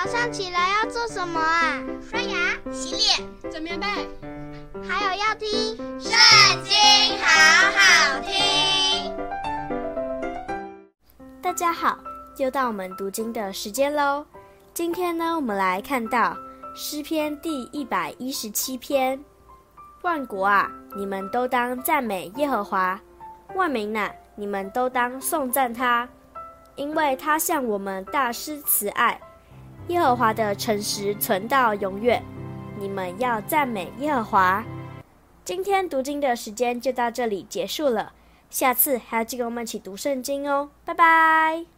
早上起来要做什么啊？刷牙、洗脸、整棉被，还有要听《圣经》，好好听。大家好，又到我们读经的时间喽。今天呢，我们来看到诗篇第一百一十七篇。万国啊，你们都当赞美耶和华；万民呐，你们都当颂赞他，因为他向我们大施慈爱。耶和华的诚实存到永远，你们要赞美耶和华。今天读经的时间就到这里结束了，下次还要记得我们一起读圣经哦，拜拜。